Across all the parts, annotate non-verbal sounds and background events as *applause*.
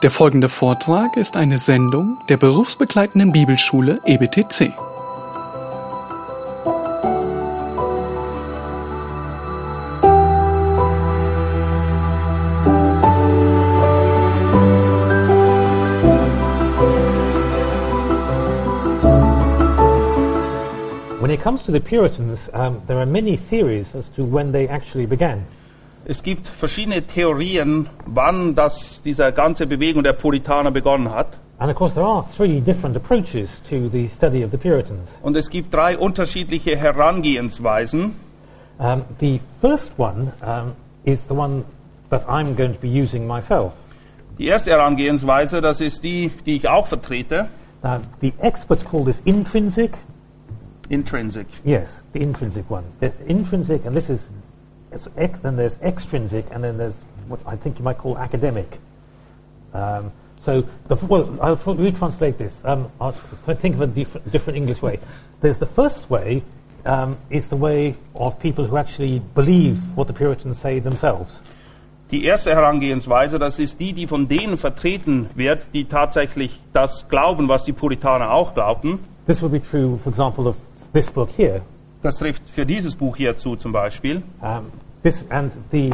Der folgende Vortrag ist eine Sendung der berufsbegleitenden Bibelschule EBTC. When it comes to the Puritans, um, there are many theories as to when they actually began. Es gibt verschiedene Theorien, wann das, diese ganze Bewegung der Puritaner begonnen hat. And of course, there are three different approaches to the study of the Puritans. Und es gibt drei unterschiedliche Herangehensweisen. Um, the first one um, is the one that I'm going to be using myself. Die erste Herangehensweise, das ist die, die ich auch vertrete, Now, the experts call this intrinsic. Intrinsic. Yes, the intrinsic one. The intrinsic, and this is, ex, then there's extrinsic, and then there's what I think you might call academic. Um, so, the, well, I'll tr- retranslate this. Um, I'll th- think of a diff- different English way. There's the first way, um, is the way of people who actually believe what the Puritans say themselves. Die erste Herangehensweise, das ist die, die von denen vertreten wird, die tatsächlich das glauben, was die Puritaner auch glaubten. This would be true, for example, of this book here. Das trifft für dieses Buch hier zu zum Beispiel. Um, this and the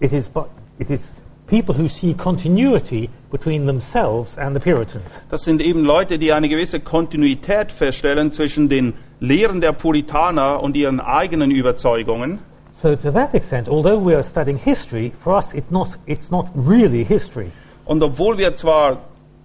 it is but it is people who see continuity between themselves and the Puritans. Das sind eben Leute, die eine gewisse Kontinuität feststellen zwischen den Lehren der Puritaner und ihren eigenen Überzeugungen. So to that extent, although we are studying history, for us it not it's not really history. Und obwohl wir zwar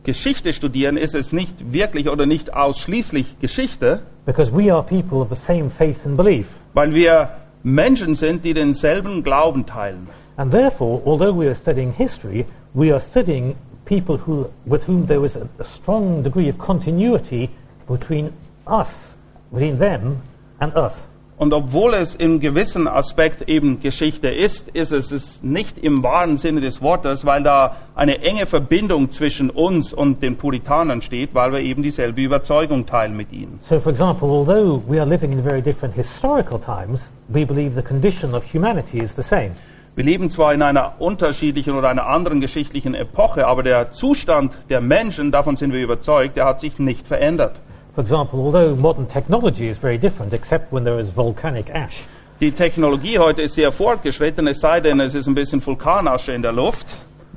Geschichte studieren, ist es nicht wirklich oder nicht ausschließlich Geschichte, Because we are people of the same faith and belief. weil wir Menschen sind, die denselben Glauben teilen. And therefore, although we are studying history, we are studying people who, with whom there was a, a strong degree of continuity between us, between them and us. Und obwohl es im gewissen Aspekt eben Geschichte ist, ist es es nicht im wahren Sinne des Wortes, weil da eine enge Verbindung zwischen uns und den Puritanern steht, weil wir eben dieselbe Überzeugung teilen mit ihnen. So, for example, although we are living in very different historical times, we believe the condition of humanity is the same. Wir leben zwar in einer unterschiedlichen oder einer anderen geschichtlichen Epoche, aber der Zustand der Menschen, davon sind wir überzeugt, der hat sich nicht verändert. For example, although modern technology is very different, except when there is volcanic ash, Die Technologie heute ist sehr fortgeschritten, es sei denn, es ist ein bisschen Vulkanasche in der Luft.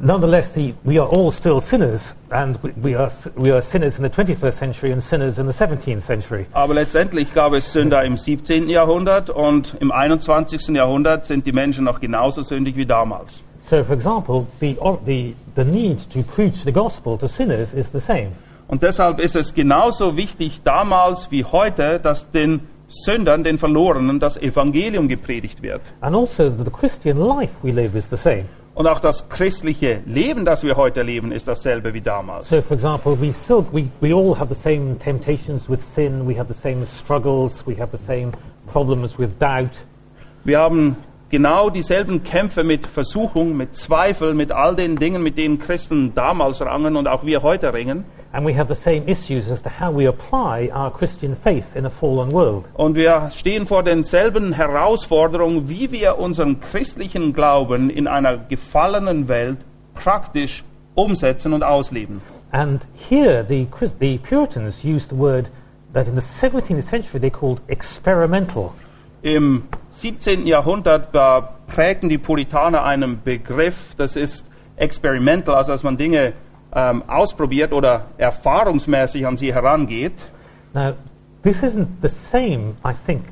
nonetheless, the, we are all still sinners, and we, are, we are sinners in the 21st century and sinners in the 17th century. Aber letztendlich gab es Sünder im 17. Jahrhundert und im 21. Jahrhundert sind die Menschen noch genauso sündig wie damals. So, for example, the, the, the need to preach the gospel to sinners is the same. Und deshalb ist es genauso wichtig damals wie heute, dass den Sündern, den Verlorenen, das Evangelium gepredigt wird. And also, the Christian life we live is the same. Und auch das christliche Leben, das wir heute leben, ist dasselbe wie damals. So, for example, we still we, we all have the same temptations with sin. We have the same struggles. We have the same problems with doubt. Wir haben genau dieselben Kämpfe mit Versuchung, mit Zweifel, mit all den Dingen, mit denen Christen damals rangen und auch wir heute ringen. And we have the same issues as to how we apply our Christian faith in a fallen world. Und wir stehen vor denselben Herausforderungen, wie wir unseren christlichen Glauben in einer gefallenen Welt praktisch umsetzen und ausleben. And here, the, the Puritans used the word that in the 17th century they called experimental. Im 17. Jahrhundert prägten die Puritaner einen Begriff, das ist experimental, also dass man Dinge ähm, ausprobiert oder erfahrungsmäßig an sie herangeht. Now, this isn't the same, I think.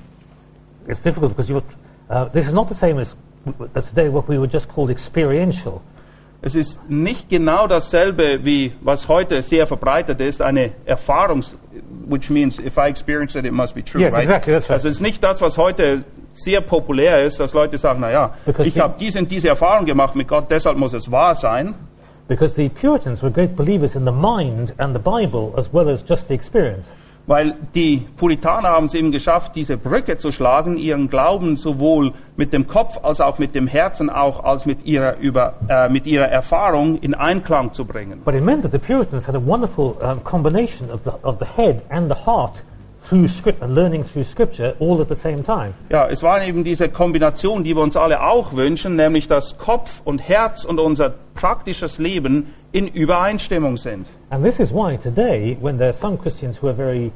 It's difficult because you're, uh, this is not the same as, as today what we would just call experiential. Es ist nicht genau dasselbe, wie was heute sehr verbreitet ist, eine Erfahrungs, which means if I experience it, it must be true, Yes, right? exactly, that's right. Also es ist nicht das, was heute sehr populär ist, dass Leute sagen, na ja, Because ich habe diese und diese Erfahrung gemacht mit Gott, deshalb muss es wahr sein. Because the Puritans were great believers in the mind and the Bible as well as just the experience. Weil die Puritaner haben es eben geschafft, diese Brücke zu schlagen, ihren Glauben sowohl mit dem Kopf als auch mit dem Herzen, auch als mit ihrer, über, äh, mit ihrer Erfahrung in Einklang zu bringen. But it meant that the Puritans had a wonderful um, combination of the, of the head and the heart through script and learning through Scripture all at the same time. Ja, es war eben diese Kombination, die wir uns alle auch wünschen, nämlich dass Kopf und Herz und unser praktisches Leben in Übereinstimmung sind. And this is why today, when there are some Christians who are very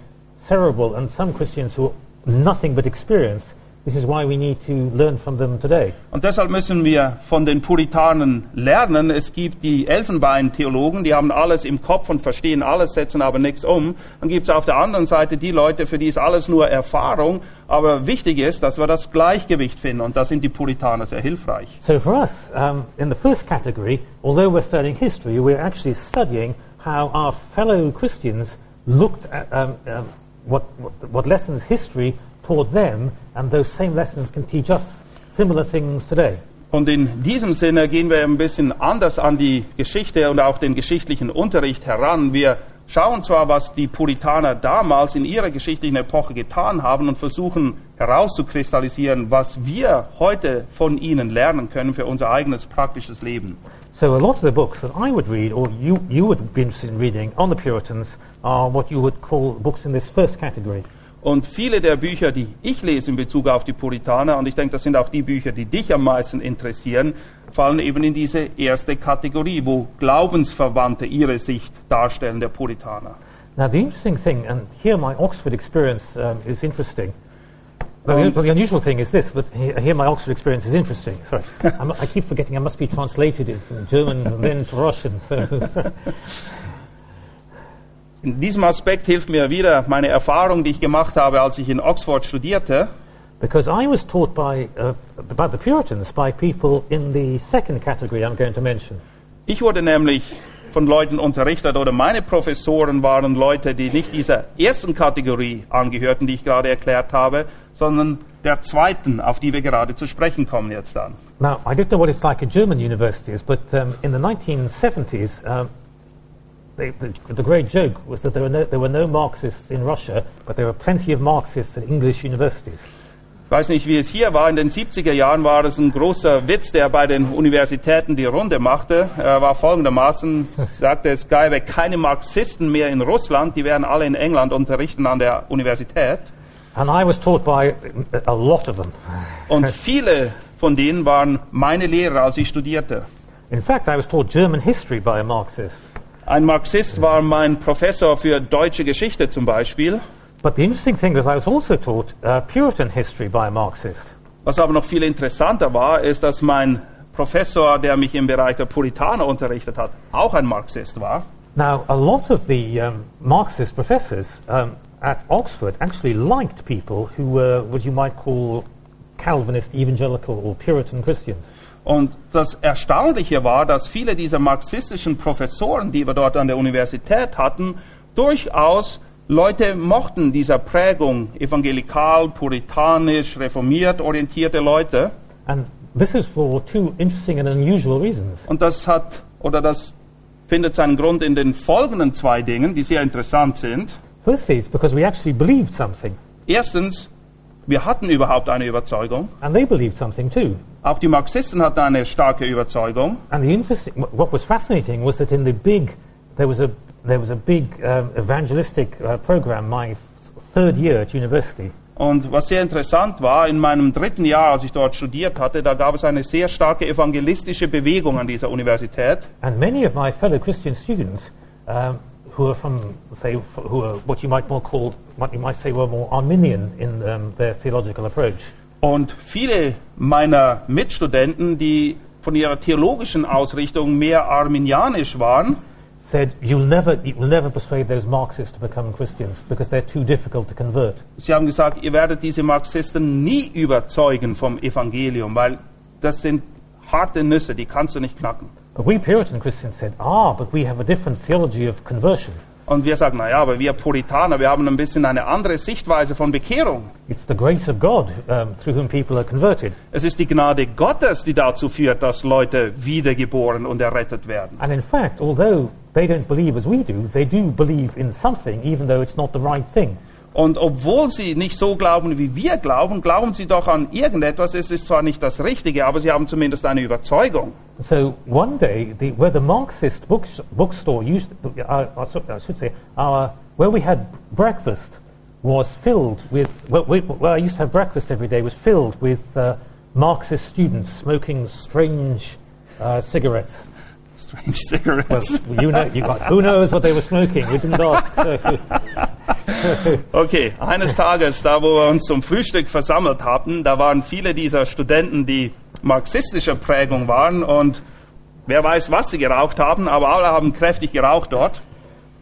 cerebral and some Christians who are nothing but experience, this is why we need to learn from them today. Und deshalb müssen wir von den Puritanen lernen. Es gibt die Elfenbeintheologen, die haben alles im Kopf und verstehen alles, setzen aber nichts um. Dann gibt es auf der anderen Seite die Leute, für die ist alles nur Erfahrung. Aber wichtig ist, dass wir das Gleichgewicht finden. Und da sind die Puritaner sehr hilfreich. So for us, um, in the first category, although we're studying history, we're actually studying how our fellow Christians looked at um, um, what, what, what lessons history taught them, and those same lessons can teach us similar things today. Und in diesem Sinne gehen wir ein bisschen anders an die Geschichte und auch den geschichtlichen Unterricht heran. Wir schauen zwar, was die Puritaner damals in ihrer geschichtlichen Epoche getan haben und versuchen herauszukristallisieren, was wir heute von ihnen lernen können für unser eigenes praktisches Leben. So a lot of the books that I would read, or you, you would be interested in reading on the Puritans, are what you would call books in this first category. Und viele der Bücher, die ich lese in Bezug auf die Puritaner, und ich denke, das sind auch die Bücher, die dich am meisten interessieren, fallen eben in diese erste Kategorie, wo Glaubensverwandte ihre Sicht darstellen der Puritaner. Now, the interesting thing, and here my Oxford experience um, is interesting. Well, the, Um, the unusual thing is this, but he- here my Oxford experience is interesting. Sorry, *laughs* I keep forgetting I must be translated from German and then to Russian. So, *laughs* In diesem Aspekt hilft mir wieder meine Erfahrung, die ich gemacht habe, als ich in Oxford studierte. because I was taught by uh, about the Puritans by people in the second category I'm going to mention. Ich wurde nämlich von Leuten unterrichtet oder meine Professoren waren Leute, die nicht dieser ersten Kategorie angehörten, die ich gerade erklärt habe, sondern der zweiten, auf die wir gerade zu sprechen kommen jetzt dann. Now, I don't know what it's like at German universities, but um, in the 1970s, um, the, the, the great joke was that there were, no, there were no Marxists in Russia, but there were plenty of Marxists at English universities. Ich weiß nicht, wie es hier war. In den 70er Jahren war es ein großer Witz, der bei den Universitäten die Runde machte. Er war folgendermaßen, *laughs* sagte, es gäbe keine Marxisten mehr in Russland, die werden alle in England unterrichten an der Universität. And I was taught by a lot of them. Und *laughs* viele von denen waren meine Lehrer, als ich studierte. In fact, I was taught German history by a Marxist. Ein Marxist war mein Professor für deutsche Geschichte zum Beispiel. But the interesting thing was I was also taught uh, Puritan history by a Marxist. Was aber noch viel interessanter war, ist, dass mein Professor, der mich im Bereich der Puritaner unterrichtet hat, auch ein Marxist war. Now, a lot of the um, Marxist professors um, at Oxford actually liked people who were what you might call Calvinist, evangelical, or Puritan Christians. Und das Erstaunliche war, dass viele dieser marxistischen Professoren, die wir dort an der Universität hatten, durchaus Leute mochten dieser Prägung, evangelikal, puritanisch, reformiert orientierte Leute. And this is for two interesting and unusual reasons. Und das hat, oder das findet seinen Grund in den folgenden zwei Dingen, die sehr interessant sind. Firstly, it's because we actually believed something, Erstens, wir hatten überhaupt eine Überzeugung. and they believed something too. Auch die Marxisten hatten eine starke Überzeugung. And the interesting, wh- what was fascinating was that in the big, there was a there was a big um, evangelistic uh, program my third year at university, Und was sehr interessant war, in meinem dritten Jahr, als ich dort studiert hatte, da gab es eine sehr starke evangelistische Bewegung an dieser Universität. and many of my fellow Christian students, um, who are from say f- who are what you might more call what you might say were more Arminian in um, their theological approach, Und viele meiner Mitstudenten, die von ihrer theologischen Ausrichtung mehr arminianisch waren, said you'll never you will never persuade those Marxists to become Christians because they're too difficult to convert. sie haben gesagt, ihr werdet diese Marxisten nie überzeugen vom Evangelium, weil das sind harte Nüsse, die kannst du nicht knacken. But we Puritan Christians said, ah, but we have a different theology of conversion. Und wir sagen, naja, aber wir Puritaner, wir haben ein bisschen eine andere Sichtweise von Bekehrung. It's the grace of God um, through whom people are converted. Es ist die Gnade Gottes, die dazu führt, dass Leute wiedergeboren und errettet werden. And in fact, although they don't believe as we do, they do believe in something, even though it's not the right thing. Und obwohl sie nicht so glauben, wie wir glauben, glauben sie doch an irgendetwas. Es ist zwar nicht das Richtige, aber sie haben zumindest eine Überzeugung. So one day, the, where the Marxist books, bookstore used, uh, I so- I should say, our, where we had breakfast was filled with, where, where I used to have breakfast every day was filled with uh, Marxist students smoking strange uh, cigarettes. Strange *laughs* cigarettes. Well, you know, you got, who knows what they were smoking? We didn't ask. So, *laughs* Okay, eines Tages, da wo wir uns zum Frühstück versammelt hatten, da waren viele dieser Studenten, die marxistischer Prägung waren und wer weiß, was sie geraucht haben, aber alle haben kräftig geraucht dort.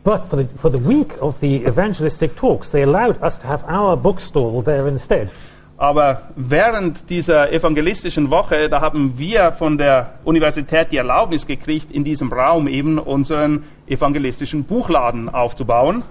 but for the, for the week of the evangelistic talks, they allowed us to have our bookstall there instead. Aber während dieser evangelistischen Woche, da haben wir von der Universität die Erlaubnis gekriegt, in diesem Raum eben unseren evangelistischen Buchladen aufzubauen.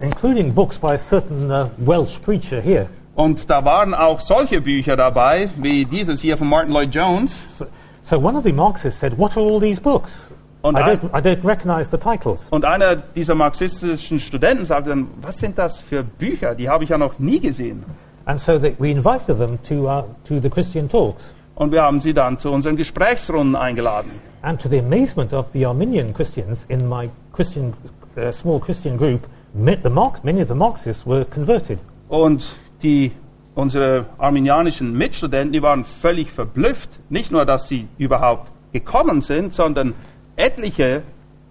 including books by a certain uh, Welsh preacher here. Und da waren auch solche Bücher dabei, wie dieses hier von Martin Lloyd Jones. So, so one of the Marxists said, "What are all these books? Und I ein- don't, I don't recognise the titles." Und einer dieser marxistischen Studenten sagte dann, was sind das für Bücher? Die habe ich ja noch nie gesehen. And so that we invited them to uh, to the Christian talks. Und wir haben sie dann zu unseren Gesprächsrunden eingeladen. And to the amazement of the Armenian Christians in my Christian uh, small Christian group, the Marx, many of the Marxists were converted. Und die, unsere armenianischen Mitstudenten, die waren völlig verblüfft. Nicht nur, dass sie überhaupt gekommen sind, sondern etliche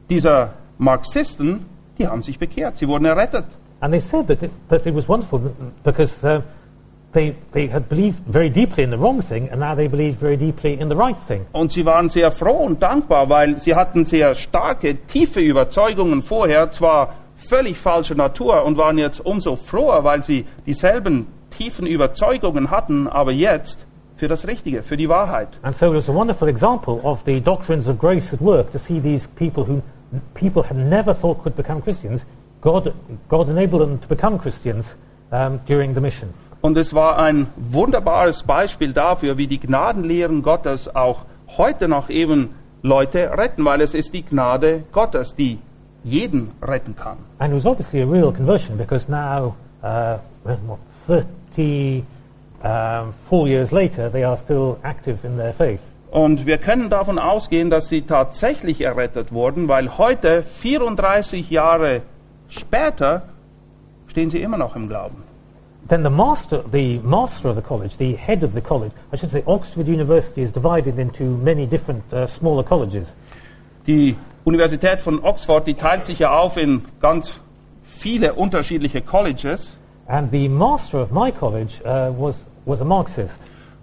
dieser Marxisten, die haben sich bekehrt. Sie wurden errettet. And they said that it, that it was wonderful because uh, they, they had believed very deeply in the wrong thing and now they believe very deeply in the right thing. Und sie waren sehr froh und dankbar, weil sie hatten sehr starke, tiefe Überzeugungen vorher, zwar völlig falscher Natur, und waren jetzt umso froher, weil sie dieselben tiefen Überzeugungen hatten, aber jetzt für das Richtige, für die Wahrheit. And so it was a wonderful example of the doctrines of grace at work to see these people who people had never thought could become Christians. God, God enabled them to become Christians um, during the mission. Und es war ein wunderbares Beispiel dafür, wie die Gnadenlehren Gottes auch heute noch eben Leute retten, weil es ist die Gnade Gottes, die jeden retten kann. And it was obviously a real conversion because now, uh, what, 34 years later, they are still active in their faith. Und wir können davon ausgehen, dass sie tatsächlich errettet wurden, weil heute, 34 Jahre später, stehen sie immer noch im Glauben. Then the master, the master of the college, the head of the college, I should say, Oxford University is divided into many different uh, smaller colleges. Die Universität von Oxford, die teilt sich ja auf in ganz viele unterschiedliche Colleges. And the master of my college uh, was, was a Marxist.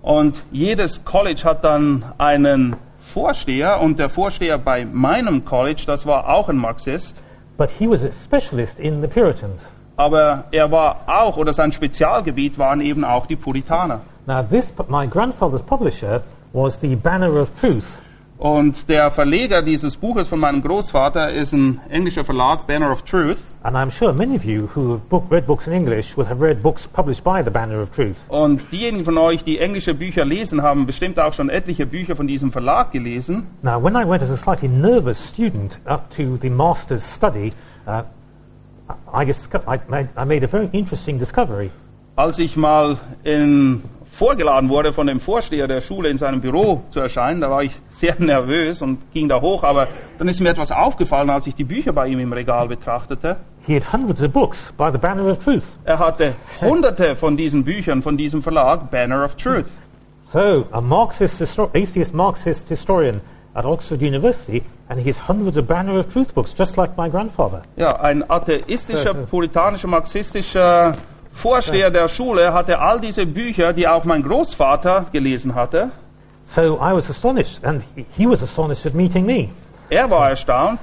Und jedes College hat dann einen Vorsteher und der Vorsteher bei meinem College, das war auch ein Marxist, But he was a specialist in the Puritans. Aber er war auch, oder sein Spezialgebiet waren eben auch die Puritaner. Now, this, my grandfather's publisher was the Banner of Truth. Und der Verleger dieses Buches von meinem Großvater ist ein englischer Verlag, Banner of Truth. And I'm sure many of you who have book, read books in English will have read books published by the Banner of Truth. Und diejenigen von euch, die englische Bücher lesen, haben bestimmt auch schon etliche Bücher von diesem Verlag gelesen. Now, when I went as a slightly nervous student up to the master's study, uh, I, I, made, I made a very interesting discovery. Als ich mal in, vorgeladen wurde, von dem Vorsteher der Schule in seinem Büro zu erscheinen, da war ich *laughs* sehr nervös und ging da hoch, aber dann ist mir etwas aufgefallen, als ich die Bücher bei ihm im Regal betrachtete. He had hundreds of books by the Banner of Truth. Er hatte hunderte von diesen Büchern von diesem Verlag, Banner of Truth. So, a Marxist, atheist Marxist historian at Oxford University, and he has hundreds of Banner of Truth books, just like my grandfather. Ja, ein atheistischer, puritanischer, marxistischer Vorsteher der Schule hatte all diese Bücher, die auch mein Großvater gelesen hatte. So I was astonished, and he- was astonished at meeting me. Er war erstaunt.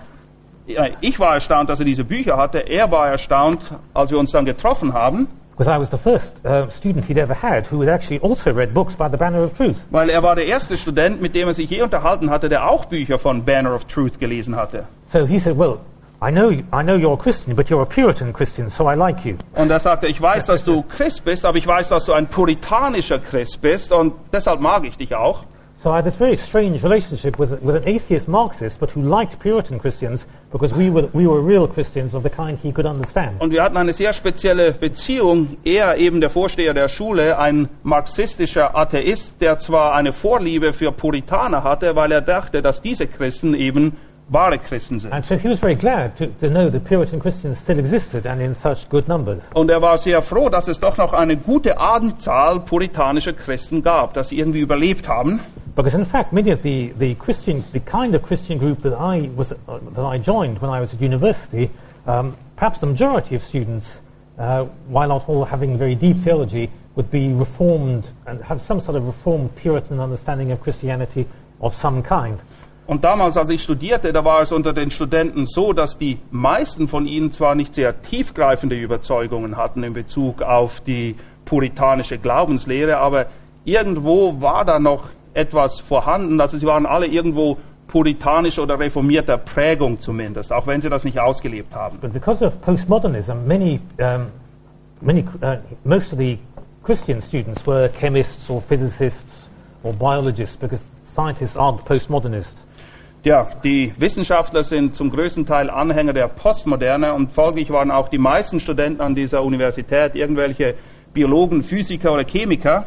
Ich war erstaunt, dass er diese Bücher hatte. Er war erstaunt, als wir uns dann getroffen haben, Because I was the first uh, student he'd ever had who had actually also read books by the Banner of Truth. weil er war der erste Student, mit dem er sich je unterhalten hatte, der auch Bücher von Banner of Truth gelesen hatte. So he said, Well, I know, I know you're a Christian, but you're a Puritan Christian, so I like you. Und er sagte, ich weiß, dass du Christ bist, aber ich weiß, dass du ein puritanischer Christ bist und deshalb mag ich dich auch. So I had this very strange relationship with, with an atheist Marxist, but who liked Puritan Christians because we were, we were real Christians of the kind he could understand. Und wir hatten eine sehr spezielle Beziehung. Er, eben der Vorsteher der Schule, ein marxistischer Atheist, der zwar eine Vorliebe für Puritaner hatte, weil er dachte, dass diese Christen eben wahre Christen sind. And so he was very glad to, to know that Puritan Christians still existed and in such good numbers. Und er war sehr froh, dass es doch noch eine gute Anzahl puritanischer Christen gab, dass sie irgendwie überlebt haben. Because in fact, many of the, the Christian, the kind of Christian group that I was, uh, that I joined when I was at university, um, perhaps the majority of students, uh, while not all having very deep theology, would be reformed and have some sort of reformed Puritan understanding of Christianity of some kind. Und damals, als ich studierte, da war es unter den Studenten so, dass die meisten von ihnen zwar nicht sehr tiefgreifende Überzeugungen hatten in Bezug auf die puritanische Glaubenslehre, aber irgendwo war da noch etwas vorhanden. Also sie waren alle irgendwo puritanisch oder reformierter Prägung zumindest, auch wenn sie das nicht ausgelebt haben. But because of postmodernism, many, um, many, uh, most of the Christian students were chemists or physicists or biologists because scientists aren't postmodernist. Ja, die Wissenschaftler sind zum größten Teil Anhänger der Postmoderne und folglich waren auch die meisten Studenten an dieser Universität irgendwelche Biologen, Physiker oder Chemiker.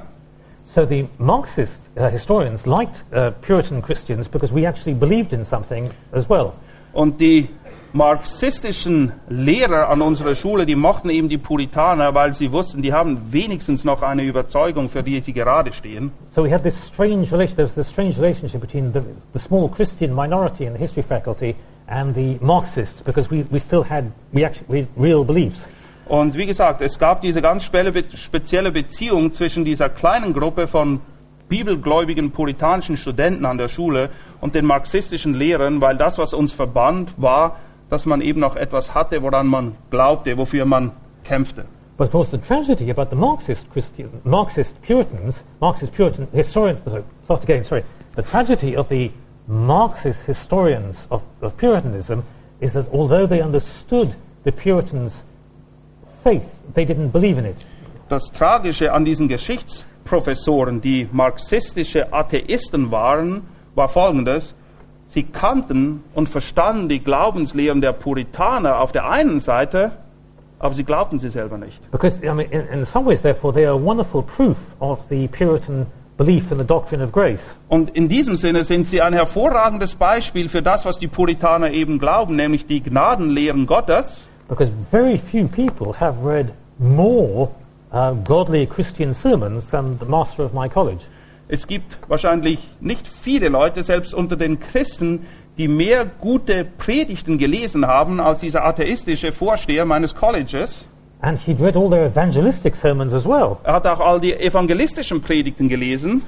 So the Marxist uh, historians liked uh, Puritan Christians because we actually believed in something as well. Und die marxistischen Lehrer an unserer Schule, die mochten eben die Puritaner, weil sie wussten, die haben wenigstens noch eine Überzeugung, für die sie gerade stehen. So we had this strange relation, there was this strange relationship between the, the small Christian minority in the history faculty and the Marxists because we, we still had we actually, we, real beliefs. Und wie gesagt, es gab diese ganz spezielle Beziehung zwischen dieser kleinen Gruppe von bibelgläubigen puritanischen Studenten an der Schule und den marxistischen Lehrern, weil das, was uns verband, war, dass man eben noch etwas hatte, woran man glaubte, wofür man kämpfte. But of course, the tragedy about the Marxist Christian, Marxist Puritans, Marxist Puritan historians, sorry, start again, sorry. The tragedy of the Marxist historians of, of Puritanism is that although they understood the Puritans' faith, they didn't believe in it. Das Tragische an diesen Geschichtsprofessoren, die marxistische Atheisten waren, war folgendes. Sie kannten und verstanden die Glaubenslehren der Puritaner auf der einen Seite, aber sie glaubten sie selber nicht. Because, I mean, in, in some ways, therefore, they are wonderful proof of the Puritan belief in the doctrine of grace. Und in diesem Sinne sind sie ein hervorragendes Beispiel für das, was die Puritaner eben glauben, nämlich die Gnadenlehren Gottes. Because very few people have read more uh, godly Christian sermons than the master of my college. Es gibt wahrscheinlich nicht viele Leute, selbst unter den Christen, die mehr gute Predigten gelesen haben als dieser atheistische Vorsteher meines Colleges. And he'd read all their evangelistic sermons as well. Er hat auch all die evangelistischen Predigten gelesen.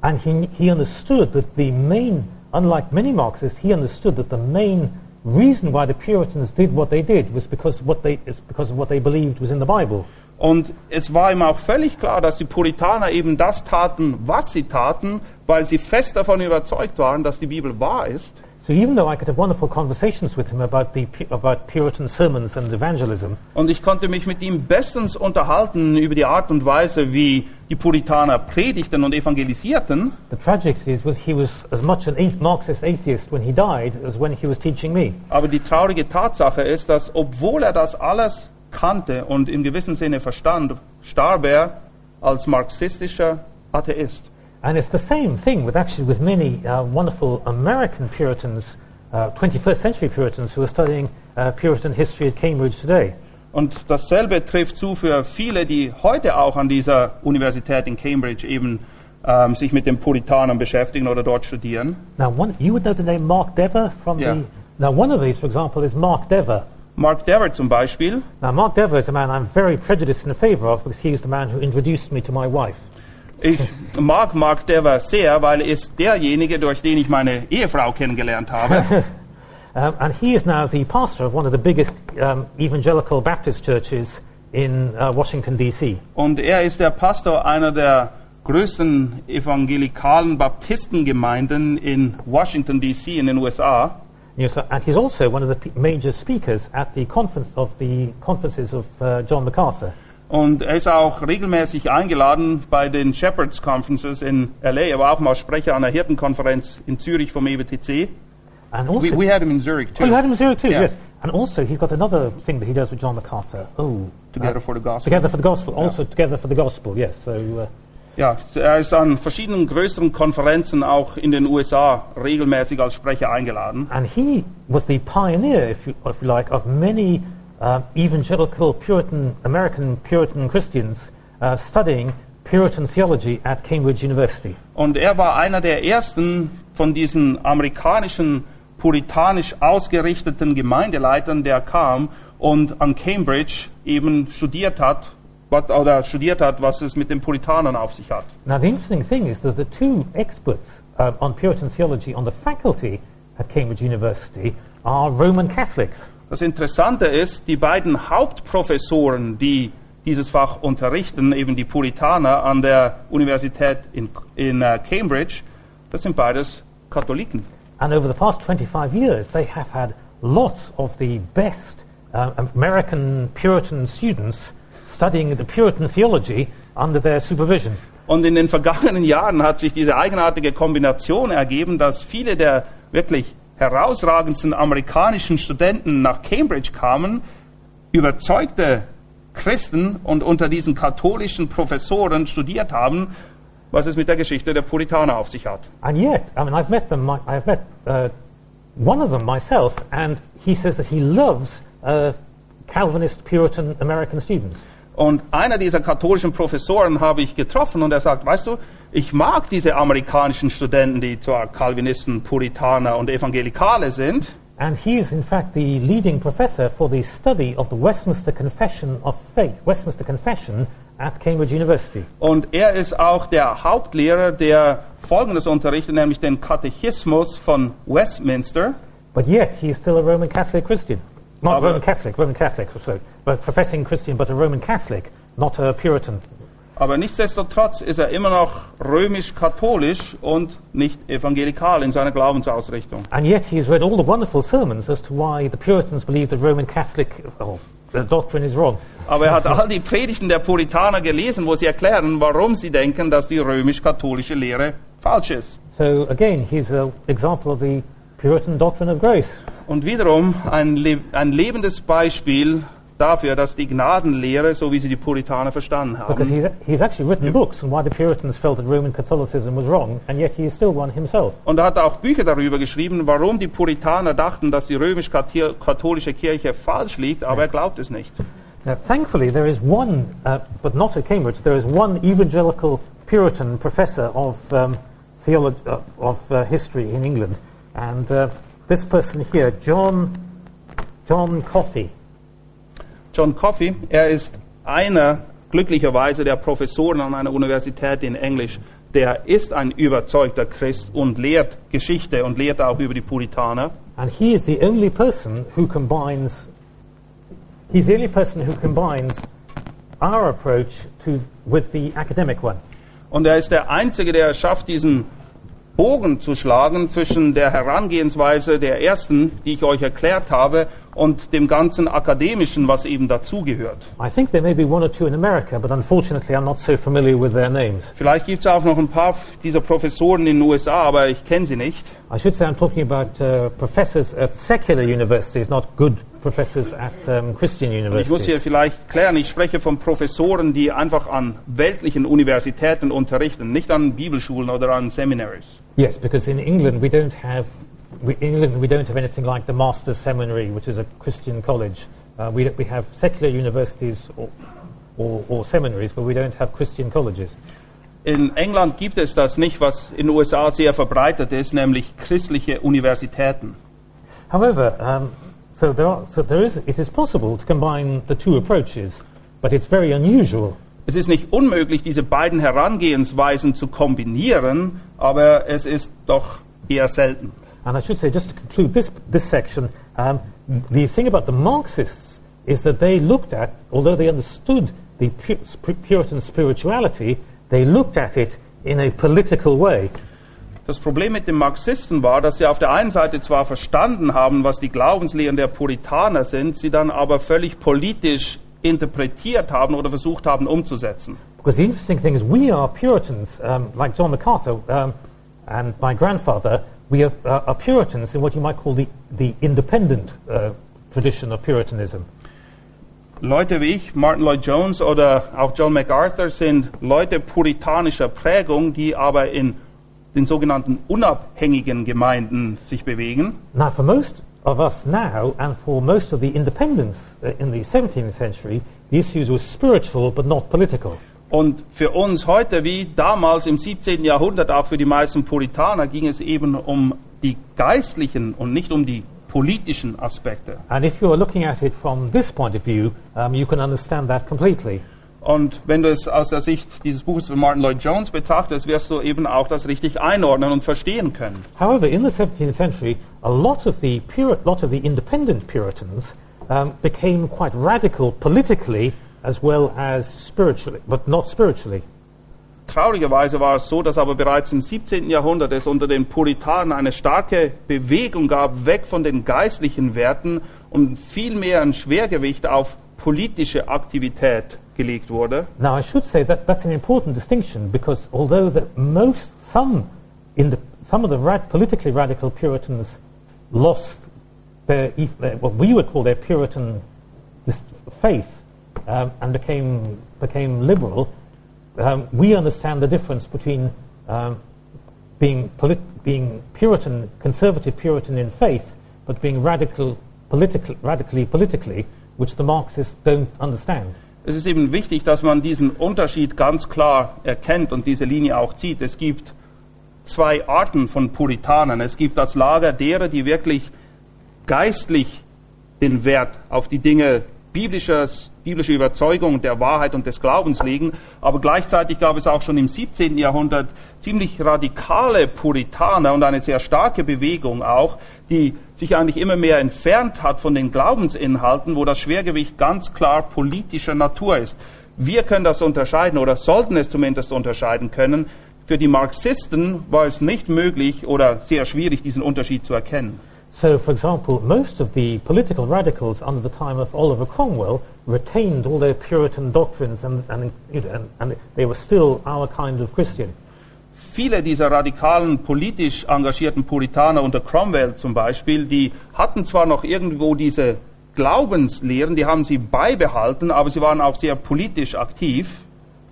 And he, he understood that the main, unlike many Marxists, he understood that the main reason why the Puritans did what they did was because, what they, is because of what they believed was in the Bible. Und es war ihm auch völlig klar, dass die Puritaner eben das taten, was sie taten, weil sie fest davon überzeugt waren, dass die Bibel wahr ist. So even though I could have wonderful conversations with him about, the, about Puritan sermons and evangelism, Und ich konnte mich mit ihm bestens unterhalten über die Art und Weise, wie die Puritaner predigten und evangelisierten. the tragedy is was he was as much an Marxist atheist when he died as when he was teaching me. Aber die traurige Tatsache ist, dass obwohl er das alles kannte und im gewissen Sinne verstand, starb er als marxistischer Atheist. And it's the same thing with actually with many uh, wonderful American Puritans, uh, 21st century Puritans who are studying uh, Puritan history at Cambridge today. Und dasselbe trifft zu für viele, die heute auch an dieser Universität in Cambridge eben ähm, sich mit den Puritanern beschäftigen oder dort studieren. Now, one, you would know the name Mark Dever from Yeah. the. Now, one of these, for example, is Mark Dever. Mark Dever zum Beispiel, Now, Mark Dever is a man I'm very prejudiced in favour of because he is the man who introduced me to my wife. Ich mag Mark Dever sehr, weil er ist derjenige, durch den ich meine Ehefrau kennengelernt habe. *laughs* Um, and he is now the pastor of one of the biggest um, evangelical Baptist churches in uh, Washington, D.C. Und er ist der Pastor einer der größten evangelikalen Baptistengemeinden in Washington, D.C. in den USA. So, and he's also one of the major speakers at the conference of the conferences of uh, John MacArthur. Und er ist auch regelmäßig eingeladen bei den Shepherds Conferences in LA. Er war auch mal Sprecher an der Hirtenkonferenz in Zürich vom E EBTC. And also, We, we had him in Zurich too. oh, you had him in Zurich too, Yeah. yes. And also, he's got another thing that he does with John MacArthur. Oh, Together uh, for the Gospel. Together for the Gospel. Also, Together for the Gospel. Yes. So, uh, Ja, er ist an verschiedenen größeren Konferenzen auch in den USA regelmäßig als Sprecher eingeladen. and he was the pioneer, if you, if you like, of many uh, evangelical Puritan American Puritan Christians uh, studying Puritan theology at Cambridge University. Und er war einer der ersten von diesen amerikanischen puritanisch ausgerichteten Gemeindeleitern, der kam und an Cambridge eben studiert hat, was, oder studiert hat, was es mit den Puritanern auf sich hat. Now, the interesting thing is that the two experts uh, on Puritan theology on the faculty at Cambridge University are Roman Catholics. Das Interessante ist, die beiden Hauptprofessoren, die dieses Fach unterrichten, eben die Puritaner an der Universität in, in äh, Cambridge, das sind beides Katholiken. And over the past 25 years, they have had lots of the best uh, American Puritan students studying the Puritan theology under their supervision. Und in den vergangenen Jahren hat sich diese eigenartige Kombination ergeben, dass viele der wirklich herausragendsten amerikanischen Studenten nach Cambridge kamen, überzeugte Christen und unter diesen katholischen Professoren studiert haben, was es mit der Geschichte der Puritaner auf sich hat. And yet, I mean, I've met them, I've met uh, one of them myself, and he says that he loves uh, Calvinist Puritan American students. Und einer dieser katholischen Professoren habe ich getroffen und er sagt, weißt du, ich mag diese amerikanischen Studenten, die zwar Calvinisten, Puritaner und Evangelikale sind, And he is, in fact, the leading professor for the study of the Westminster Confession of Faith, Westminster Confession at Cambridge University. Und er ist auch der Hauptlehrer, der Folgendes unterrichtet, nämlich den Katechismus von Westminster. But yet, he is still a Roman Catholic Christian. Not Aber- Roman Catholic, Roman Catholic, sorry, but professing Christian, but a Roman Catholic, not a Puritan. Aber nichtsdestotrotz ist er immer noch römisch-katholisch und nicht evangelikal in seiner Glaubensausrichtung. And yet, he has read all the wonderful sermons as to why the Puritans believe the Roman Catholic oh, the doctrine is wrong. Aber er hat all die Predigten der Puritaner gelesen, wo sie erklären, warum sie denken, dass die römisch-katholische Lehre falsch ist. So, again, he's an example of the Puritan doctrine of grace. Und wiederum ein, ein lebendes Beispiel dafür, dass die Gnadenlehre, so wie sie die Puritaner verstanden Because haben, he's, he's actually written books on why the Puritans felt that Roman Catholicism was wrong, and yet he is still one himself. und er hat auch Bücher darüber geschrieben, warum die Puritaner dachten, dass die römisch-katholische Kirche falsch liegt, aber er glaubt es nicht. Now, thankfully, there is one, uh, but not at Cambridge, there is one evangelical Puritan professor of, um, theolo- uh, of uh, history in England, and uh, this person here, John, John Coffey. John Coffey, er ist einer glücklicherweise der Professoren an einer Universität in Englisch. Der ist ein überzeugter Christ und lehrt Geschichte und lehrt auch über die Puritaner. And he is the only person who combines, he's the only person who combines our approach to, with the academic one. Und er ist der Einzige, der schafft, diesen Bogen zu schlagen zwischen der Herangehensweise der ersten, die ich euch erklärt habe, und dem ganzen Akademischen, was eben dazugehört. I think there may be one or two in America, but unfortunately I'm not so familiar with their names. Vielleicht gibt es auch noch ein paar dieser Professoren in den USA, aber ich kenne sie nicht. I should say I'm talking about uh, professors at secular universities, not good professors at um, Christian Und ich muss hier universities. vielleicht klären, ich spreche von Professoren, die einfach an weltlichen Universitäten unterrichten, nicht an Bibelschulen oder an Seminaries. Yes, because in England we don't have, we, in England we don't have anything like the Master's Seminary, which is a Christian college. Uh, we, we have secular universities or, or, or seminaries, but we don't have Christian colleges. In England gibt es das nicht, was in den USA sehr verbreitet ist, nämlich christliche Universitäten. However, um, so there are, so there is, it is possible to combine the two approaches, but it's very unusual. Es ist nicht unmöglich, diese beiden Herangehensweisen zu kombinieren, aber es ist doch eher selten. And I should say, just to conclude this, this section, um, the thing about the Marxists is that they looked at, although they understood the Puritan spirituality, they looked at it in a political way. Das Problem mit den Marxisten war, dass sie auf der einen Seite zwar verstanden haben, was die Glaubenslehren der Puritaner sind, sie dann aber völlig politisch interpretiert haben oder versucht haben umzusetzen. Because the interesting thing is, we are Puritans, um, like John MacArthur um, and my grandfather, we are, uh, are Puritans in what you might call the, the independent uh, tradition of Puritanism. Leute wie ich, Martin Lloyd Jones oder auch John MacArthur, sind Leute puritanischer Prägung, die aber in den sogenannten unabhängigen Gemeinden sich bewegen. Now, for most of us now, and for most of the independents uh, in the 17th century, the issues were spiritual but not political. Und für uns heute, wie damals im 17. Jahrhundert, auch für die meisten Puritaner, ging es eben um die geistlichen und nicht um die politischen Aspekte. And if you are looking at it from this point of view, um, you can understand that completely. Und wenn du es aus der Sicht dieses Buches von Martin Lloyd Jones betrachtest, wirst du eben auch das richtig einordnen und verstehen können. However, in the 17th century, a lot of the, Puri- lot of the independent Puritans um, became quite radical politically as well as spiritually, but not spiritually. Traurigerweise war es so, dass aber bereits im 17. Jahrhundert es unter den Puritanen eine starke Bewegung gab, weg von den geistlichen Werten und vielmehr ein Schwergewicht auf politische Aktivität Now, I should say that that's an important distinction because although most some in the, some of the rad, politically radical Puritans lost their, their what we would call their Puritan faith um, and became became liberal, um, we understand the difference between um, being polit- being Puritan, conservative Puritan in faith, but being radical political, radically politically, which the Marxists don't understand. Es ist eben wichtig, dass man diesen Unterschied ganz klar erkennt und diese Linie auch zieht. Es gibt zwei Arten von Puritanern. Es gibt das Lager derer, die wirklich geistlich den Wert auf die Dinge biblisches, biblische Überzeugung der Wahrheit und des Glaubens legen. Aber gleichzeitig gab es auch schon im 17. Jahrhundert ziemlich radikale Puritaner und eine sehr starke Bewegung auch, die sich eigentlich immer mehr entfernt hat von den Glaubensinhalten, wo das Schwergewicht ganz klar politischer Natur ist. Wir können das unterscheiden oder sollten es zumindest unterscheiden können. Für die Marxisten war es nicht möglich oder sehr schwierig, diesen Unterschied zu erkennen. So, for example, most of the political radicals under the time of Oliver Cromwell retained all their Puritan doctrines and, and, you know, and, and they were still our kind of Christian. Viele dieser radikalen, politisch engagierten Puritaner unter Cromwell zum Beispiel, die hatten zwar noch irgendwo diese Glaubenslehren, die haben sie beibehalten, aber sie waren auch sehr politisch aktiv.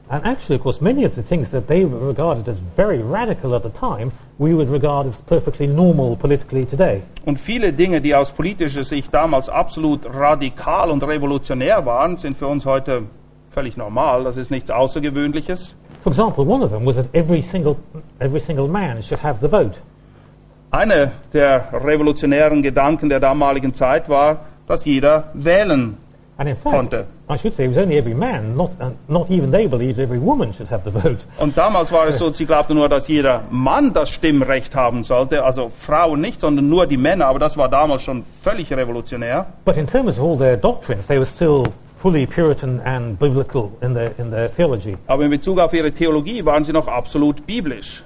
And actually, of course, many of the things that they regarded as very radical at the time, we would regard as perfectly normal politically today. Und viele Dinge, die aus politischer Sicht damals absolut radikal und revolutionär waren, sind für uns heute völlig normal. Das ist nichts Außergewöhnliches. For example, one of them was that every single, every single man should have the vote. Einer der revolutionären Gedanken der damaligen Zeit war, dass jeder wählen And in fact, Konnte. I should say it was only every man, not, and not even they believed every woman should have the vote. Und damals war es so, *laughs* sie glaubten nur, dass jeder Mann das Stimmrecht haben sollte, also Frauen nicht, sondern nur die Männer, aber das war damals schon völlig revolutionär. But in terms of all their doctrines, they were still fully Puritan and biblical in their, in their theology. Aber in Bezug auf ihre Theologie waren sie noch absolut biblisch.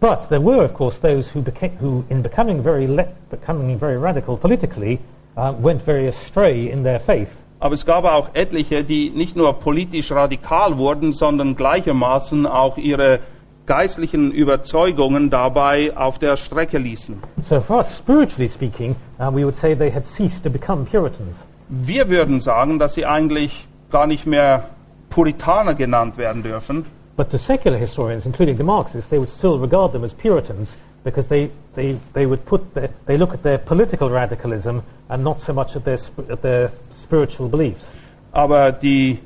But there were, of course, those who, became, who in becoming very, becoming very radical politically, uh, went very astray in their faith. Aber es gab auch etliche, die nicht nur politisch radikal wurden, sondern gleichermaßen auch ihre geistlichen Überzeugungen dabei auf der Strecke ließen. So for us, spiritually speaking, uh, we would say they had ceased to become Puritans. Wir würden sagen, dass sie eigentlich gar nicht mehr Puritaner genannt werden dürfen. But to secular historians, including the Marxists, they would still regard them as Puritans because they, they, they would put their, they look at their political radicalism and not so much at their, at their spiritual beliefs. Aber die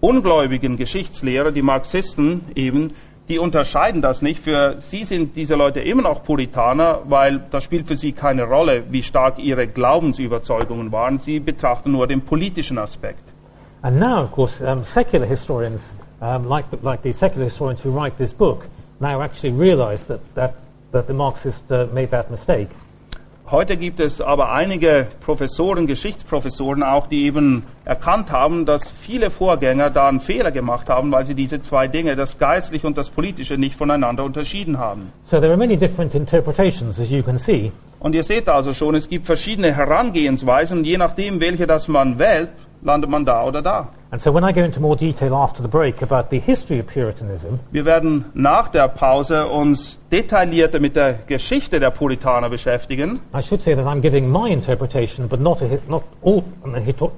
ungläubigen Geschichtslehrer, die Marxisten eben, die unterscheiden das nicht. Für sie sind diese Leute immer noch Puritaner, weil das spielt für sie keine Rolle, wie stark ihre Glaubensüberzeugungen waren. Sie betrachten nur den politischen Aspekt. And now, of course, um, secular historians, um, like, the, like the secular historians who write this book, now actually realize that, that, that the Marxists uh, made that mistake. Heute gibt es aber einige Professoren, Geschichtsprofessoren auch, die eben erkannt haben, dass viele Vorgänger da einen Fehler gemacht haben, weil sie diese zwei Dinge, das Geistliche und das Politische, nicht voneinander unterschieden haben. So there are many different interpretations, as you can see. Und ihr seht also schon, es gibt verschiedene Herangehensweisen je nachdem, welche das man wählt, landet man da oder da. Wir werden nach der Pause uns detaillierter mit der Geschichte der Puritaner beschäftigen. I should say that I'm giving my interpretation, but not, a, not all,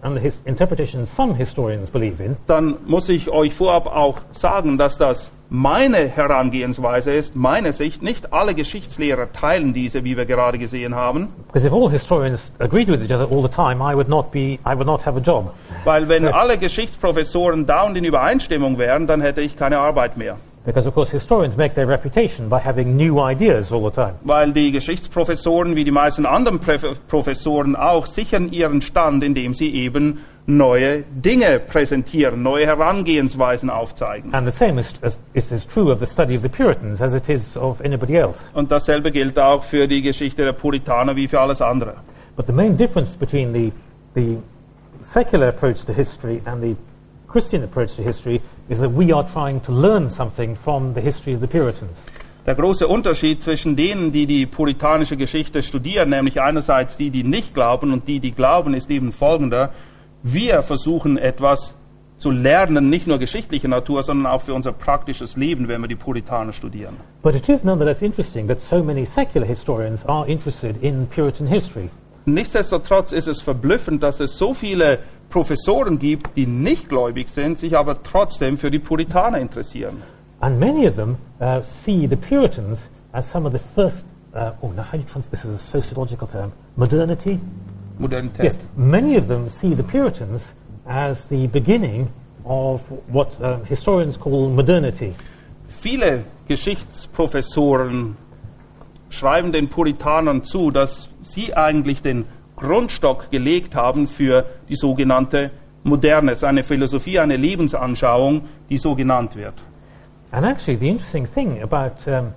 and his interpretation some historians believe in. Dann muss ich euch vorab auch sagen, dass das meine Herangehensweise ist, meine Sicht, nicht alle Geschichtslehrer teilen diese, wie wir gerade gesehen haben, Because if all historians agreed with each other all the time, I would not be, I would not have a job. weil wenn alle Geschichtsprofessoren dauernd in Übereinstimmung wären, dann hätte ich keine Arbeit mehr. Because of course historians make their reputation by having new ideas all the time. Weil die Geschichtsprofessoren, wie die meisten anderen Pref- Professoren auch, sichern ihren Stand, indem sie eben neue Dinge präsentieren, neue Herangehensweisen aufzeigen. And the same is, as, is, is true of the study of the Puritans as it is of anybody else. Und dasselbe gilt auch für die Geschichte der Puritaner wie für alles andere. But the main difference between the, the secular approach to history and the Christian approach to history is that we are trying to learn something from the history of the Puritans. Der große Unterschied zwischen denen, die die puritanische Geschichte studieren, nämlich einerseits die, die nicht glauben und die, die glauben, ist eben folgender. Wir versuchen etwas zu lernen, nicht nur geschichtlicher Natur, sondern auch für unser praktisches Leben, wenn wir die Puritaner studieren. But it is nonetheless interesting that so many secular historians are interested in Puritan history. Nichtsdestotrotz ist es verblüffend, dass es so viele Professoren gibt, die nicht gläubig sind, sich aber trotzdem für die Puritaner interessieren. And many of them uh, see the Puritans as some of the first, uh, oh, now how do you translate this as a sociological term? Modernity? Modernität. Yes, many of them see the Puritans as the beginning of what um, historians call modernity. Viele Geschichtsprofessoren schreiben den Puritanern zu, dass sie eigentlich den Grundstock gelegt haben für die sogenannte Moderne. Es ist eine Philosophie, eine Lebensanschauung, die so genannt wird. And actually, the interesting thing about, um,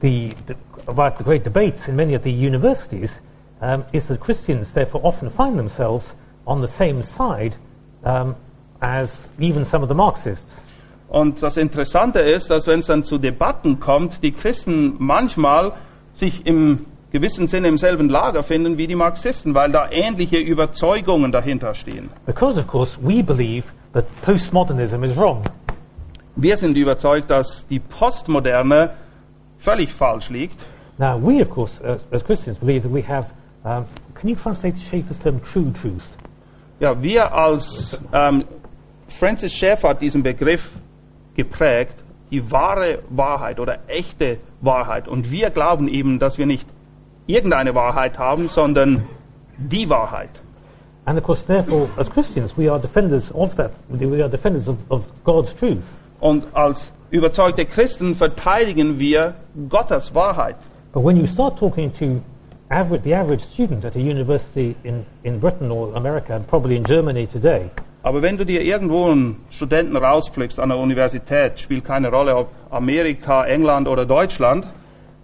the, the, about the great debates in many of the universities um, is that Christians therefore often find themselves on the same side um, as even some of the Marxists. Und das Interessante ist, dass wenn es dann zu Debatten kommt, die Christen manchmal sich im gewissen Sinne im selben Lager finden wie die Marxisten, weil da ähnliche Überzeugungen dahinter stehen. Because, of course, we believe that postmodernism is wrong. Wir sind überzeugt, dass die Postmoderne völlig falsch liegt. Now, we, of course, as, as Christians, believe that we have. Um, can you translate Schaeffer's term true truth? Ja, wir als ähm, Francis Schaeffer hat diesen Begriff geprägt, die wahre Wahrheit oder echte Wahrheit. Und wir glauben eben, dass wir nicht irgendeine Wahrheit haben, sondern die Wahrheit. And of course, therefore, as Christians, we are defenders of that. We are defenders of, of God's truth. Und als überzeugte Christen verteidigen wir Gottes Wahrheit. But when you start talking to average, the average student at a university in, in Britain or America, and probably in Germany today, Aber wenn du dir irgendwo einen Studenten rauspflückst an der Universität, spielt keine Rolle, ob Amerika, England oder Deutschland,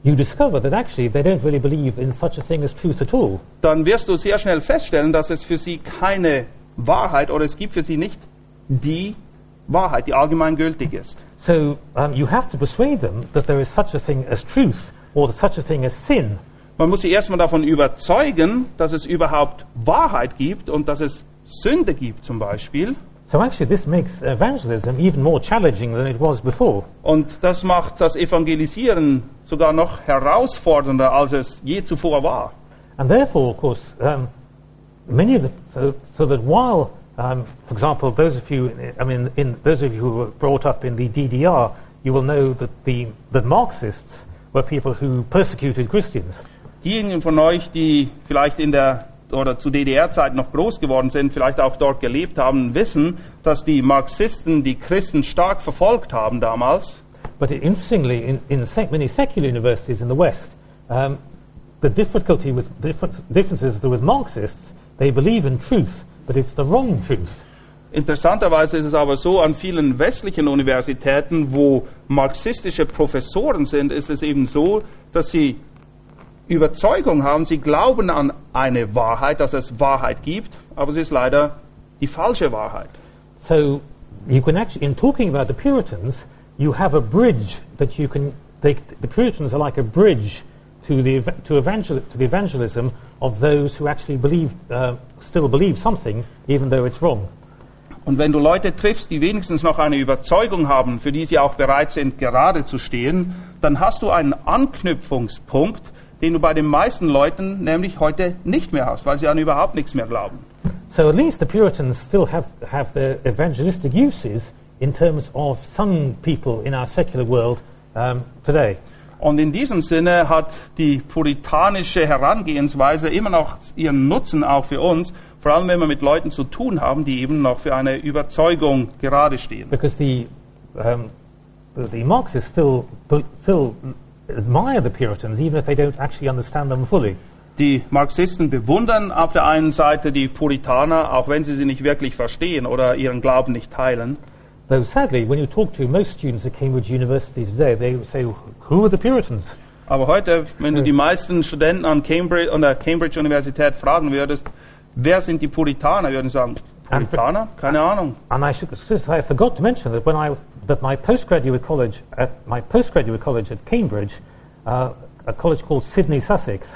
you discover that actually they don't really believe in such a thing as truth at all. dann wirst du sehr schnell feststellen, dass es für sie keine Wahrheit oder es gibt für sie nicht die Wahrheit, die allgemeingültig ist. So um, you have to persuade them that there is such a thing as truth or such a thing as sin. Man muss sie erstmal davon überzeugen, dass es überhaupt Wahrheit gibt und dass es Sünde gibt zum Beispiel. So actually, this makes evangelism even more challenging than it was before. Und das macht das Evangelisieren sogar noch herausfordernder, als es je zuvor war. And therefore, of course, um, many of the so, so that while, um, for example, those of you, I mean, in those of you who were brought up in the DDR, you will know that the that Marxists were people who persecuted Christians. Diejenigen von euch, die vielleicht in der oder zu DDR-Zeiten noch groß geworden sind, vielleicht auch dort gelebt haben, wissen, dass die Marxisten die Christen stark verfolgt haben damals. But interestingly, in, in many secular universities in the West, um, the difficulty with differences with Marxists, they believe in truth, but it's the wrong truth. Interessanterweise ist es aber so, an vielen westlichen Universitäten, wo marxistische Professoren sind, ist es eben so, dass sie Überzeugung haben, sie glauben an eine Wahrheit, dass es Wahrheit gibt, aber es ist leider die falsche Wahrheit. So you can actually, in talking about the Puritans, you have a bridge that you can. They, the Puritans are like a bridge to the to, evangel, to the evangelism of those who actually believe, uh, still believe something, even though it's wrong. Und wenn du Leute triffst, die wenigstens noch eine Überzeugung haben, für die sie auch bereit sind, gerade zu stehen, dann hast du einen Anknüpfungspunkt, den du bei den meisten Leuten nämlich heute nicht mehr hast, weil sie an überhaupt nichts mehr glauben. So at least the Puritans still have, have their evangelistic uses in terms of some people in our secular world um, today. Und in diesem Sinne hat die puritanische Herangehensweise immer noch ihren Nutzen auch für uns, vor allem wenn wir mit Leuten zu tun haben, die eben noch für eine Überzeugung gerade stehen. Because the, um, the, the Marxists still, still admire the Puritans, even if they don't actually understand them fully. Die Marxisten bewundern auf der einen Seite die Puritaner, auch wenn sie sie nicht wirklich verstehen oder ihren Glauben nicht teilen. Though sadly, when you talk to most students at Cambridge University today, they say, who are the Puritans? Aber heute, wenn du die meisten Studenten an Cambridge, an der Cambridge Universität fragen würdest, wer sind die Puritaner, würden sie sagen, Puritaner? Keine Ahnung. And I, should, I forgot to mention that when I that my postgraduate college at my postgraduate college at Cambridge, uh, a college called Sydney Sussex,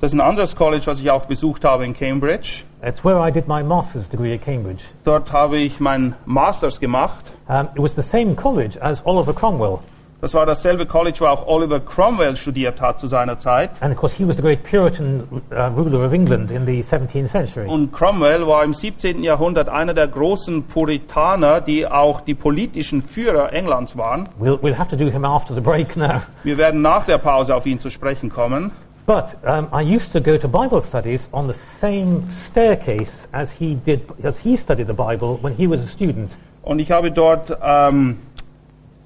Das ist ein anderes College, was ich auch besucht habe in Cambridge. it's where I did my master's degree at Cambridge. Dort habe ich meinen Masters gemacht. Um, it was the same college as Oliver Cromwell, Das war dasselbe College, wo auch Oliver Cromwell studiert hat zu seiner Zeit. and of course he was the great Puritan uh, ruler of England in the 17th century. Und Cromwell war im 17. Jahrhundert einer der großen Puritaner, die auch die politischen Führer Englands waren. We'll, we'll have to do him after the break now. Wir werden nach der Pause auf ihn zu sprechen kommen. But um, I used to go to Bible studies on the same staircase as he did, as he studied the Bible when he was a student. Und ich habe dort ähm,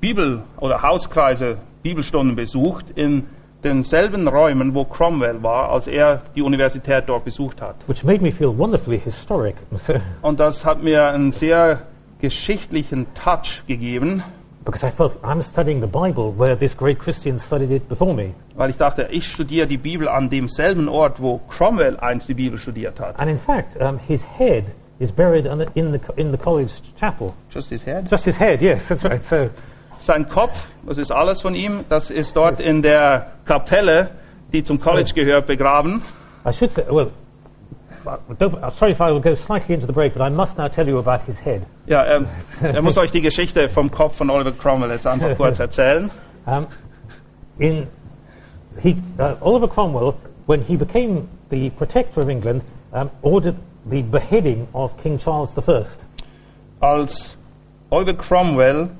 Bibel- oder Hauskreise, Bibelstunden besucht in denselben Räumen, wo Cromwell war, als er die Universität dort besucht hat. which made me feel wonderfully historic. *laughs* Und das hat mir einen sehr geschichtlichen Touch gegeben, because I felt I'm studying the Bible where this great Christian studied it before me. weil ich dachte, ich studiere die Bibel an demselben Ort, wo Cromwell einst die Bibel studiert hat. And in fact, um, his head is buried in, the, in the college chapel. Just his head. Just his head, yes, that's right. So, Sein Kopf, das ist alles von ihm, das ist dort in der Kapelle, die zum College gehört, begraben. I should say, well, I'm sorry if I will go slightly into the break, but I must now tell you about his head. Ja, er, *laughs* er muss euch die Geschichte vom Kopf von Oliver Cromwell jetzt einfach *laughs* kurz erzählen. Um, in he, uh, Oliver Cromwell, when he became the protector of England, um, ordered the beheading of King Charles I. Als Oliver Cromwell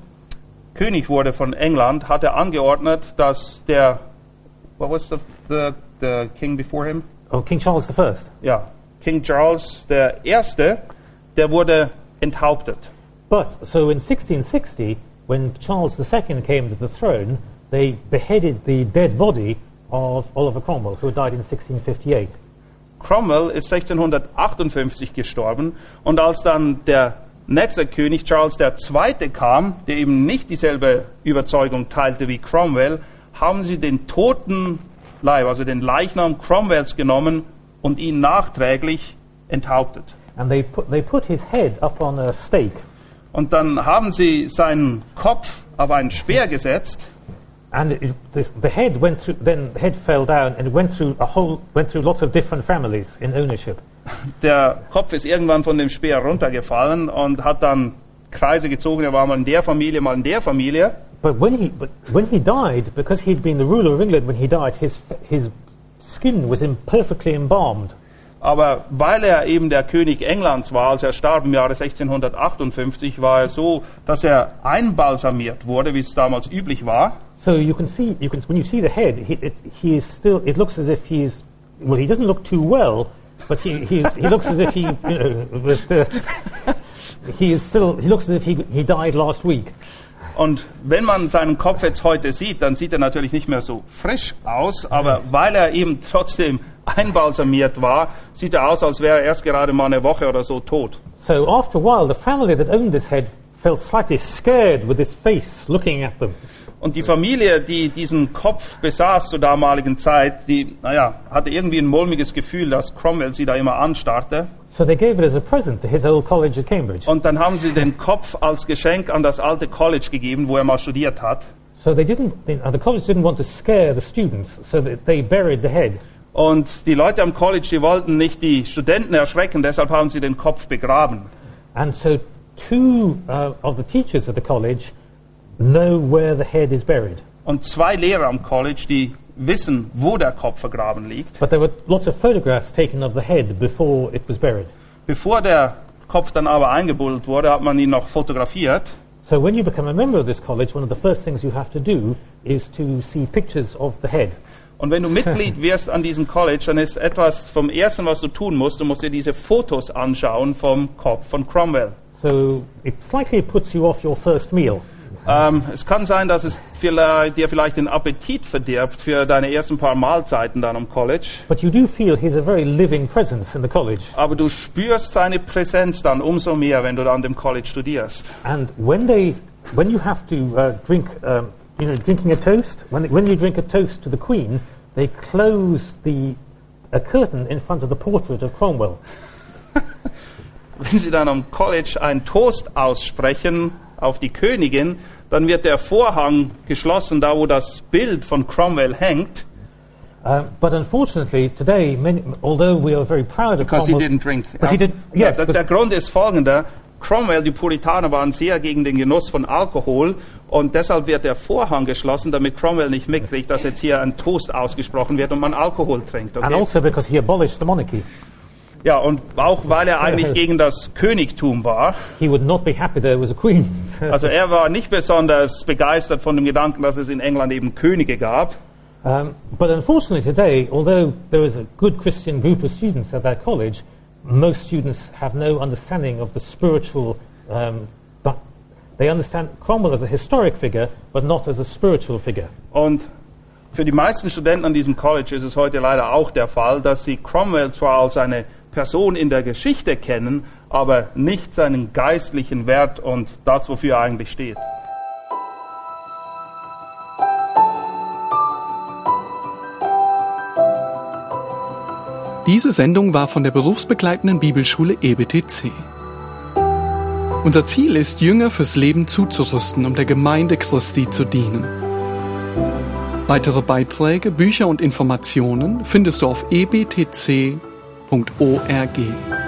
König wurde von England, hat er angeordnet, dass der, what was the, the, the king before him? Oh, King Charles I. Ja, King Charles der Erste, der wurde enthauptet. But so in 1660, when Charles II came to the throne, they beheaded the dead body of Oliver Cromwell, who died in 1658. Cromwell ist 1658 gestorben und als dann der nächste König Charles II. kam, der eben nicht dieselbe Überzeugung teilte wie Cromwell, haben sie den toten Leib, also den Leichnam Cromwells genommen und ihn nachträglich enthauptet. And they put, they put his head up on a stake, Und dann haben sie seinen Kopf auf einen Speer gesetzt and it, this, the head went through. Then the head fell down, and went through a whole, went through lots of different families in ownership. Der Kopf ist irgendwann von dem Speer runtergefallen und hat dann Kreise gezogen. Er war mal in der Familie, mal in der Familie. But when he, but when he died, because he'd been the ruler of England when he died, his, his skin was imperfectly embalmed. Aber weil er eben der König Englands war, als er starb im Jahre 1658, war er so, dass er einbalsamiert wurde, wie es damals üblich war. So you can see, you can, when you see the head, he, it, he is still, it looks as if he's, well, he doesn't look too well, but he, he's, he looks as if he, you know, but, uh, he is still, he looks as if he, he died last week. Und wenn man seinen Kopf jetzt heute sieht, dann sieht er natürlich nicht mehr so frisch aus, aber weil er eben trotzdem einbalsamiert war, sieht er aus, als wäre er erst gerade mal eine Woche oder so tot. So after a while, the family that owned this head felt slightly scared with his face looking at them. Und die Familie, die diesen Kopf besaß zur damaligen Zeit, die, naja, hatte irgendwie ein mulmiges Gefühl, dass Cromwell sie da immer anstarrte. So they gave it as a present to his old college at Cambridge. Und dann haben sie den Kopf als Geschenk an das alte College gegeben, wo er mal studiert hat. So they didn't, uh, the college didn't want to scare the students, so that they buried the head. Und die Leute am College, die wollten nicht die Studenten erschrecken, deshalb haben sie den Kopf begraben. And so two uh, of the teachers at the college know where the head is buried. Und zwei Lehrer am College, die wissen, wo der Kopf vergraben liegt. But there were lots of photographs taken of the head before it was buried. Bevor der Kopf dann aber eingebuddelt wurde, hat man ihn noch fotografiert. So when you become a member of this college, one of the first things you have to do is to see pictures of the head. Und wenn du Mitglied *laughs* wirst an diesem College, dann ist etwas vom Ersten, was du tun musst, du musst dir diese Fotos anschauen vom Kopf von Cromwell. So it slightly puts you off your first meal. Ähm, es kann sein, dass es vielleicht, dir vielleicht den Appetit verdirbt für deine ersten paar Mahlzeiten dann am College. But you do feel he's a very living presence in the college. Aber du spürst seine Präsenz dann umso mehr, wenn du da an dem College studierst. And when they, when you have to uh, drink, um, you know, drinking a toast, when, when you drink a toast to the Queen, they close the a curtain in front of the portrait of Cromwell. *laughs* Wenn sie dann am College einen Toast aussprechen auf die Königin, dann wird der Vorhang geschlossen, da wo das Bild von Cromwell hängt, Um, but unfortunately, today, many, although we are very proud of because he Cromwell, didn't drink. Because he did- Ja, yes, der, because- der Grund ist folgender. Cromwell, die Puritaner waren sehr gegen den Genuss von Alkohol und deshalb wird der Vorhang geschlossen, damit Cromwell nicht mitkriegt, dass jetzt hier ein Toast ausgesprochen wird und man Alkohol trinkt. and Okay? also because he abolished the monarchy. Ja, und auch weil er eigentlich gegen das Königtum war. He would not be happy there was a queen. *laughs* Also er war nicht besonders begeistert von dem Gedanken, dass es in England eben Könige gab. Um, but unfortunately today, although there is a good Christian group of students at that college, most students have no understanding of the spiritual. Um, but they understand Cromwell as a historic figure, but not as a spiritual figure. Und für die meisten Studenten an diesem College ist es heute leider auch der Fall, dass sie Cromwell zwar als eine Person in der Geschichte kennen, aber nicht seinen geistlichen Wert und das, wofür er eigentlich steht. Diese Sendung war von der berufsbegleitenden Bibelschule EBTC. Unser Ziel ist, Jünger fürs Leben zuzurüsten, um der Gemeinde Christi zu dienen. Weitere Beiträge, Bücher und Informationen findest du auf ebtc.org.